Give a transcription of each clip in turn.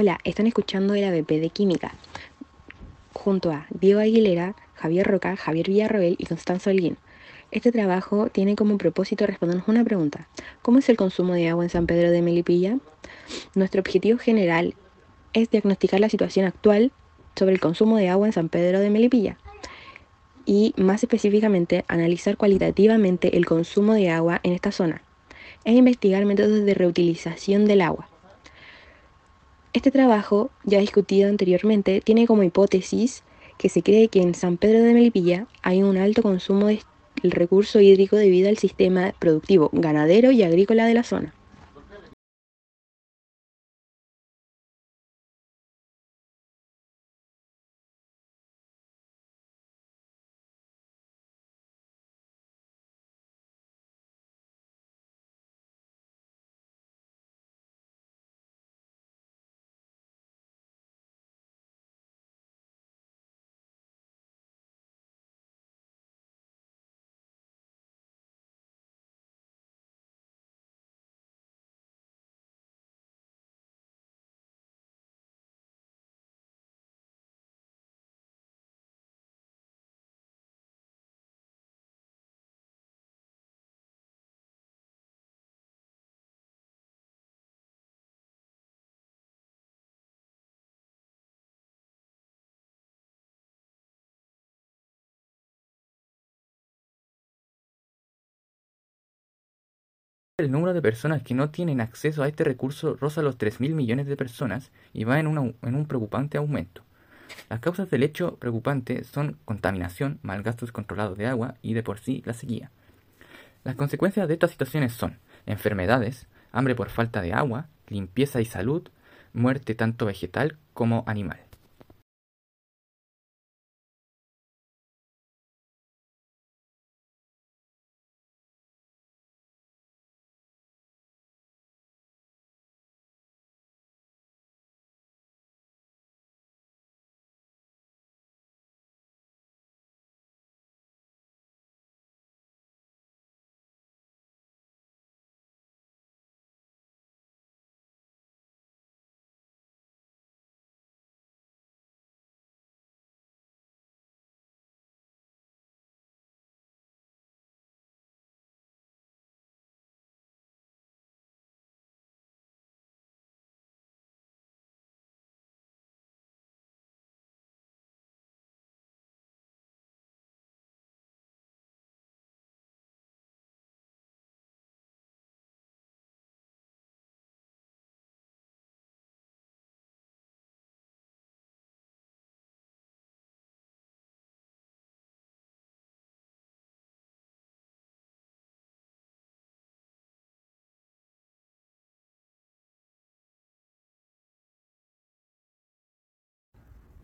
Hola, están escuchando el ABP de Química, junto a Diego Aguilera, Javier Roca, Javier Villarroel y Constanzo Holguín. Este trabajo tiene como propósito respondernos una pregunta. ¿Cómo es el consumo de agua en San Pedro de Melipilla? Nuestro objetivo general es diagnosticar la situación actual sobre el consumo de agua en San Pedro de Melipilla y más específicamente analizar cualitativamente el consumo de agua en esta zona e investigar métodos de reutilización del agua. Este trabajo, ya discutido anteriormente, tiene como hipótesis que se cree que en San Pedro de Melipilla hay un alto consumo del recurso hídrico debido al sistema productivo ganadero y agrícola de la zona. El número de personas que no tienen acceso a este recurso roza los 3.000 millones de personas y va en, en un preocupante aumento. Las causas del hecho preocupante son contaminación, mal gasto descontrolado de agua y de por sí la sequía. Las consecuencias de estas situaciones son enfermedades, hambre por falta de agua, limpieza y salud, muerte tanto vegetal como animal.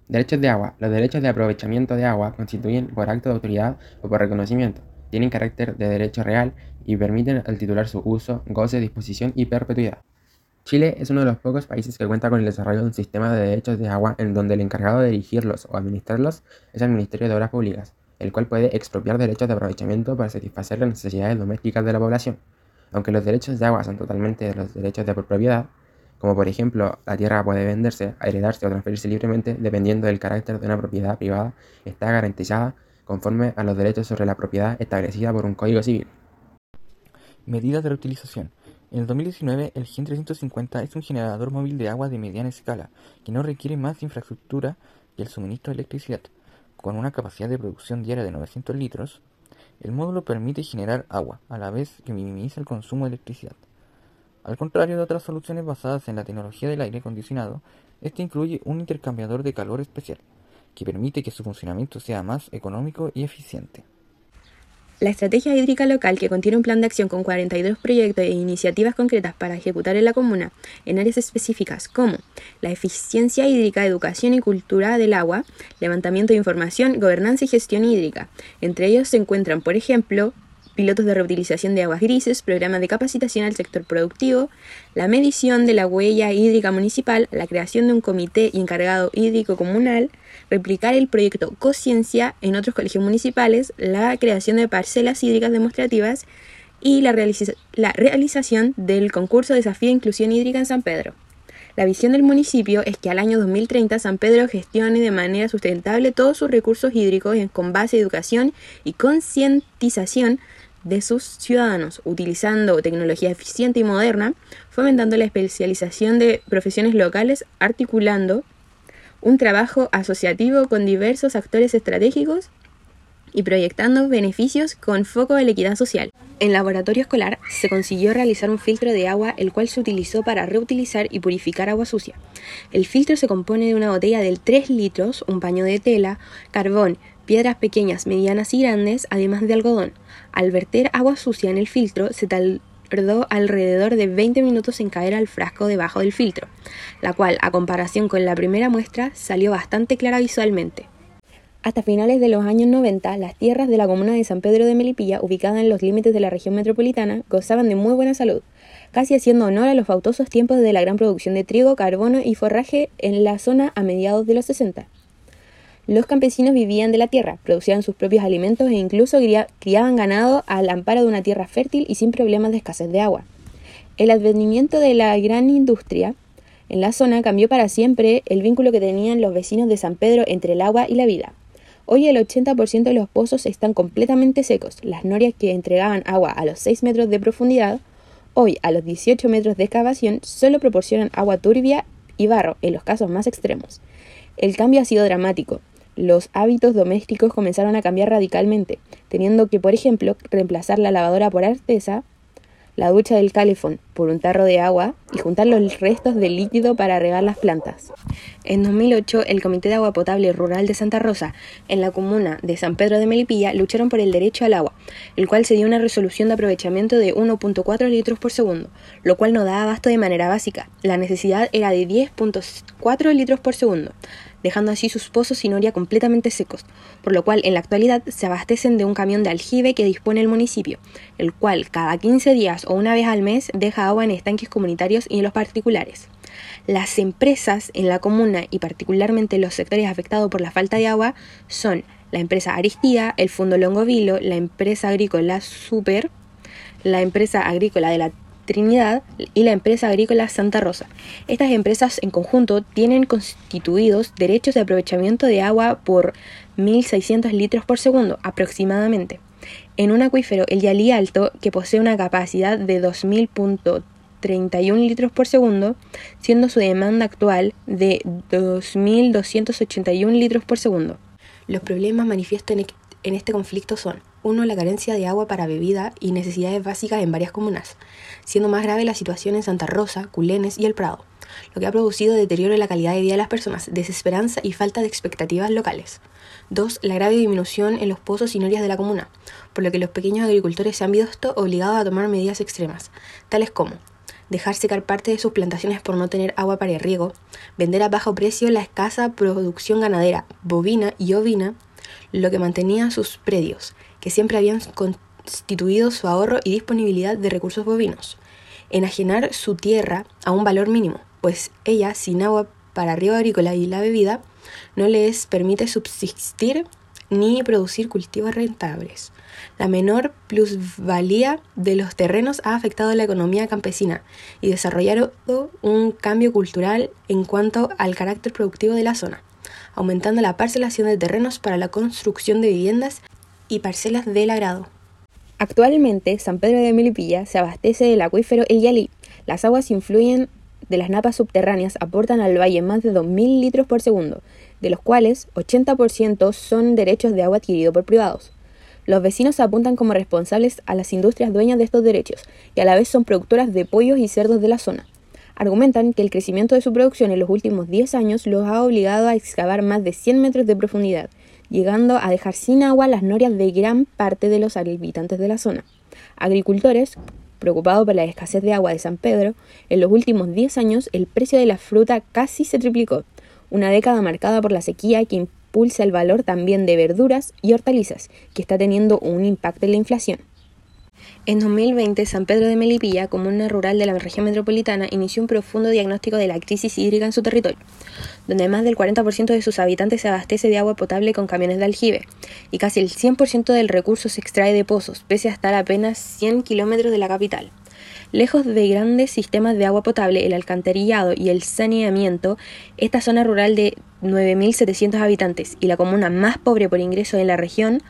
Derechos de agua. Los derechos de aprovechamiento de agua constituyen por acto de autoridad o por reconocimiento. Tienen carácter de derecho real y permiten al titular su uso, goce, disposición y perpetuidad. Chile es uno de los pocos países que cuenta con el desarrollo de un sistema de derechos de agua en donde el encargado de dirigirlos o administrarlos es el Ministerio de Obras Públicas, el cual puede expropiar derechos de aprovechamiento para satisfacer las necesidades domésticas de la población. Aunque los derechos de agua son totalmente los derechos de propiedad, como por ejemplo la tierra puede venderse, heredarse o transferirse libremente dependiendo del carácter de una propiedad privada, está garantizada conforme a los derechos sobre la propiedad establecida por un código civil. Medidas de reutilización. En el 2019, el GEN 350 es un generador móvil de agua de mediana escala, que no requiere más infraestructura que el suministro de electricidad. Con una capacidad de producción diaria de 900 litros, el módulo permite generar agua, a la vez que minimiza el consumo de electricidad. Al contrario de otras soluciones basadas en la tecnología del aire acondicionado, este incluye un intercambiador de calor especial, que permite que su funcionamiento sea más económico y eficiente. La estrategia hídrica local, que contiene un plan de acción con 42 proyectos e iniciativas concretas para ejecutar en la comuna en áreas específicas como la eficiencia hídrica, educación y cultura del agua, levantamiento de información, gobernanza y gestión hídrica. Entre ellos se encuentran, por ejemplo, pilotos de reutilización de aguas grises, programas de capacitación al sector productivo, la medición de la huella hídrica municipal, la creación de un comité encargado hídrico comunal, replicar el proyecto Cociencia en otros colegios municipales, la creación de parcelas hídricas demostrativas y la, realización del concurso Desafío Inclusión Hídrica en San Pedro. La visión del municipio es que al año 2030 San Pedro gestione de manera sustentable todos sus recursos hídricos con base a educación y concientización de sus ciudadanos, utilizando tecnología eficiente y moderna, fomentando la especialización de profesiones locales, articulando un trabajo asociativo con diversos actores estratégicos y proyectando beneficios con foco en la equidad social. En laboratorio escolar se consiguió realizar un filtro de agua el cual se utilizó para reutilizar y purificar agua sucia. El filtro se compone de una botella de 3 litros, un paño de tela, carbón, piedras pequeñas, medianas y grandes, además de algodón. Al verter agua sucia en el filtro, se tardó alrededor de 20 minutos en caer al frasco debajo del filtro, la cual, a comparación con la primera muestra, salió bastante clara visualmente. Hasta finales de los años 90, las tierras de la comuna de San Pedro de Melipilla, ubicada en los límites de la región metropolitana, gozaban de muy buena salud, casi haciendo honor a los fautosos tiempos de la gran producción de trigo, carbono y forraje en la zona a mediados de los 60. Los campesinos vivían de la tierra, producían sus propios alimentos e incluso criaban ganado al amparo de una tierra fértil y sin problemas de escasez de agua. El advenimiento de la gran industria en la zona cambió para siempre el vínculo que tenían los vecinos de San Pedro entre el agua y la vida. Hoy el 80% de los pozos están completamente secos. Las norias que entregaban agua a los 6 metros de profundidad, hoy a los 18 metros de excavación, solo proporcionan agua turbia y barro en los casos más extremos. El cambio ha sido dramático los hábitos domésticos comenzaron a cambiar radicalmente, teniendo que, por ejemplo, reemplazar la lavadora por artesa, la ducha del calefón por un tarro de agua y juntar los restos de líquido para regar las plantas. En 2008, el Comité de Agua Potable Rural de Santa Rosa, en la comuna de San Pedro de Melipilla, lucharon por el derecho al agua, el cual se dio una resolución de aprovechamiento de 1.4 litros por segundo, lo cual no daba abasto de manera básica. La necesidad era de 10.4 litros por segundo dejando así sus pozos y noria completamente secos, por lo cual en la actualidad se abastecen de un camión de aljibe que dispone el municipio, el cual cada 15 días o una vez al mes deja agua en estanques comunitarios y en los particulares. Las empresas en la comuna y particularmente los sectores afectados por la falta de agua son la empresa Aristía, el Fondo Longovilo, la empresa agrícola Super, la empresa agrícola de la Trinidad y la empresa agrícola Santa Rosa. Estas empresas en conjunto tienen constituidos derechos de aprovechamiento de agua por 1.600 litros por segundo aproximadamente. En un acuífero, el Yalí Alto, que posee una capacidad de 2.031 litros por segundo, siendo su demanda actual de 2.281 litros por segundo. Los problemas manifiestos en este conflicto son 1. La carencia de agua para bebida y necesidades básicas en varias comunas, siendo más grave la situación en Santa Rosa, Culenes y El Prado, lo que ha producido deterioro en la calidad de vida de las personas, desesperanza y falta de expectativas locales. 2. La grave disminución en los pozos y norias de la comuna, por lo que los pequeños agricultores se han visto obligados a tomar medidas extremas, tales como dejar secar parte de sus plantaciones por no tener agua para el riego, vender a bajo precio la escasa producción ganadera, bovina y ovina, lo que mantenía sus predios, que siempre habían constituido su ahorro y disponibilidad de recursos bovinos. Enajenar su tierra a un valor mínimo, pues ella, sin agua para riego agrícola y la bebida, no les permite subsistir ni producir cultivos rentables. La menor plusvalía de los terrenos ha afectado la economía campesina y desarrollado un cambio cultural en cuanto al carácter productivo de la zona, aumentando la parcelación de terrenos para la construcción de viviendas y parcelas del agrado. Actualmente, San Pedro de Melipilla se abastece del acuífero El Yalí. Las aguas influyen de las napas subterráneas aportan al valle más de 2.000 litros por segundo, de los cuales 80% son derechos de agua adquiridos por privados. Los vecinos apuntan como responsables a las industrias dueñas de estos derechos, y a la vez son productoras de pollos y cerdos de la zona. Argumentan que el crecimiento de su producción en los últimos 10 años los ha obligado a excavar más de 100 metros de profundidad, llegando a dejar sin agua las norias de gran parte de los habitantes de la zona. Agricultores, preocupados por la escasez de agua de San Pedro, en los últimos 10 años el precio de la fruta casi se triplicó, una década marcada por la sequía que impulsa el valor también de verduras y hortalizas, que está teniendo un impacto en la inflación. En 2020, San Pedro de Melipilla, comuna rural de la región metropolitana, inició un profundo diagnóstico de la crisis hídrica en su territorio, donde más del 40% de sus habitantes se abastece de agua potable con camiones de aljibe, y casi el 100% del recurso se extrae de pozos, pese a estar a apenas 100 kilómetros de la capital. Lejos de grandes sistemas de agua potable, el alcantarillado y el saneamiento, esta zona rural de 9.700 habitantes y la comuna más pobre por ingreso de la región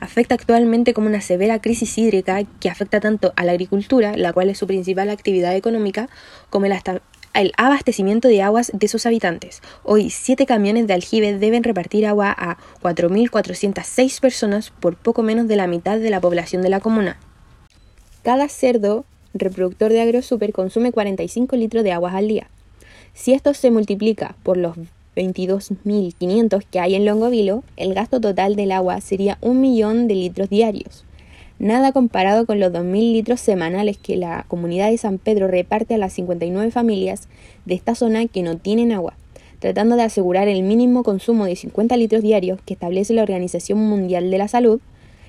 afecta actualmente como una severa crisis hídrica que afecta tanto a la agricultura, la cual es su principal actividad económica, como el, abastecimiento de aguas de sus habitantes. Hoy, siete camiones de aljibe deben repartir agua a 4.406 personas por poco menos de la mitad de la población de la comuna. Cada cerdo reproductor de AgroSuper consume 45 litros de agua al día. Si esto se multiplica por los 22.500 que hay en Longovilo, el gasto total del agua sería un millón de litros diarios. Nada comparado con los 2.000 litros semanales que la comunidad de San Pedro reparte a las 59 familias de esta zona que no tienen agua, tratando de asegurar el mínimo consumo de 50 litros diarios que establece la Organización Mundial de la Salud,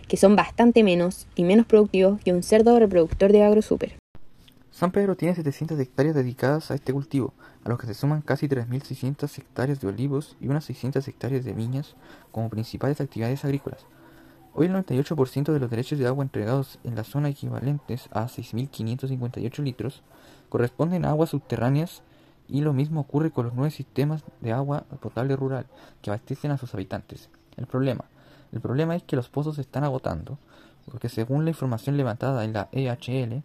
que son bastante menos y menos productivos que un cerdo reproductor de AgroSuper. San Pedro tiene 700 hectáreas dedicadas a este cultivo, a los que se suman casi 3.600 hectáreas de olivos y unas 600 hectáreas de viñas como principales actividades agrícolas. Hoy el 98% de los derechos de agua entregados en la zona equivalentes a 6.558 litros corresponden a aguas subterráneas y lo mismo ocurre con los nueve sistemas de agua potable rural que abastecen a sus habitantes. El problema, el problema es que los pozos se están agotando, porque según la información levantada en la EHL,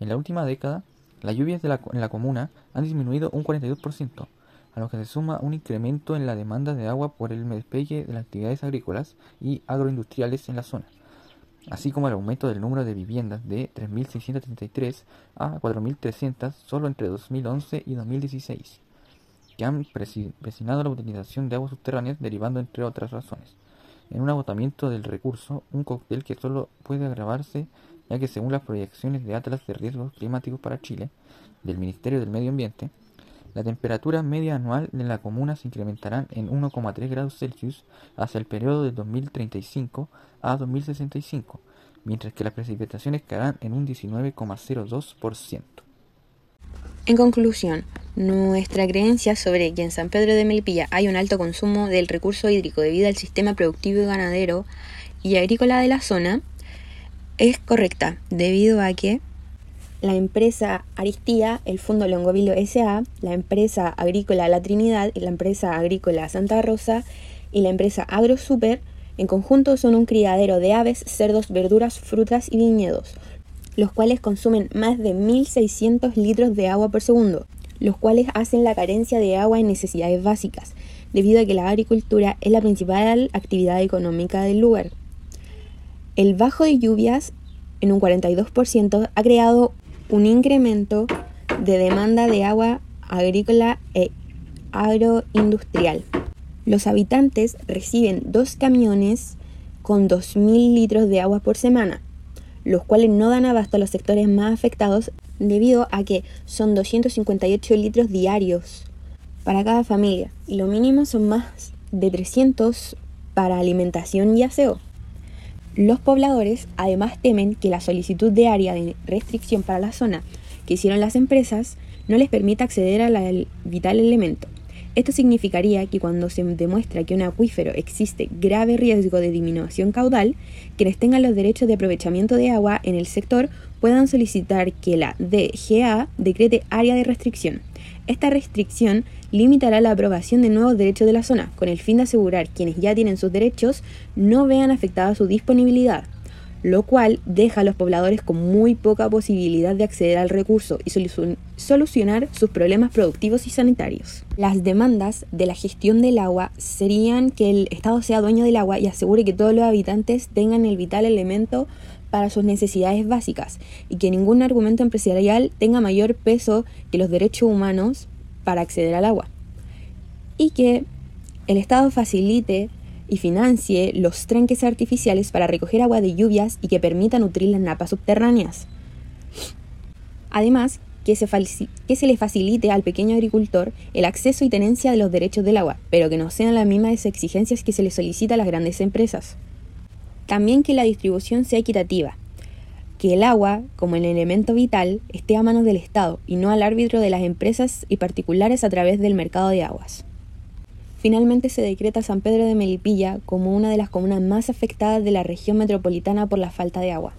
en la última década, las lluvias en la comuna han disminuido un 42%, a lo que se suma un incremento en la demanda de agua por el despegue de las actividades agrícolas y agroindustriales en la zona, así como el aumento del número de viviendas de 3.633 a 4.300 solo entre 2011 y 2016, que han presionado la utilización de aguas subterráneas derivando entre otras razones. En un agotamiento del recurso, un cóctel que solo puede agravarse ya que según las proyecciones de Atlas de Riesgos Climáticos para Chile, del Ministerio del Medio Ambiente, la temperatura media anual en la comuna se incrementará en 1,3 grados Celsius hacia el periodo de 2035 a 2065, mientras que las precipitaciones caerán en un 19,02%. En conclusión, nuestra creencia sobre que en San Pedro de Melipilla hay un alto consumo del recurso hídrico debido al sistema productivo y ganadero y agrícola de la zona es correcta, debido a que la empresa Aristía, el Fondo Longovilo SA, la empresa agrícola La Trinidad y la empresa agrícola Santa Rosa y la empresa AgroSuper en conjunto son un criadero de aves, cerdos, verduras, frutas y viñedos, los cuales consumen más de 1.600 litros de agua por segundo, los cuales hacen la carencia de agua en necesidades básicas, debido a que la agricultura es la principal actividad económica del lugar. El bajo de lluvias en un 42% ha creado un incremento de demanda de agua agrícola e agroindustrial. Los habitantes reciben dos camiones con 2.000 litros de agua por semana, los cuales no dan abasto a los sectores más afectados debido a que son 258 litros diarios para cada familia y lo mínimo son más de 300 para alimentación y aseo. Los pobladores además temen que la solicitud de área de restricción para la zona que hicieron las empresas no les permita acceder al vital elemento. Esto significaría que cuando se demuestra que un acuífero existe grave riesgo de disminución caudal, quienes tengan los derechos de aprovechamiento de agua en el sector puedan solicitar que la DGA decrete área de restricción. Esta restricción limitará la aprobación de nuevos derechos de la zona, con el fin de asegurar quienes ya tienen sus derechos no vean afectada su disponibilidad, lo cual deja a los pobladores con muy poca posibilidad de acceder al recurso y solucionar sus problemas productivos y sanitarios. Las demandas de la gestión del agua serían que el Estado sea dueño del agua y asegure que todos los habitantes tengan el vital elemento para sus necesidades básicas y que ningún argumento empresarial tenga mayor peso que los derechos humanos para acceder al agua. Y que el Estado facilite y financie los tranques artificiales para recoger agua de lluvias y que permita nutrir las napas subterráneas. Además, que se, que se le facilite al pequeño agricultor el acceso y tenencia de los derechos del agua, pero que no sean las mismas exigencias que se le solicita a las grandes empresas. También que la distribución sea equitativa, que el agua, como el elemento vital, esté a manos del Estado y no al árbitro de las empresas y particulares a través del mercado de aguas. Finalmente se decreta San Pedro de Melipilla como una de las comunas más afectadas de la región metropolitana por la falta de agua.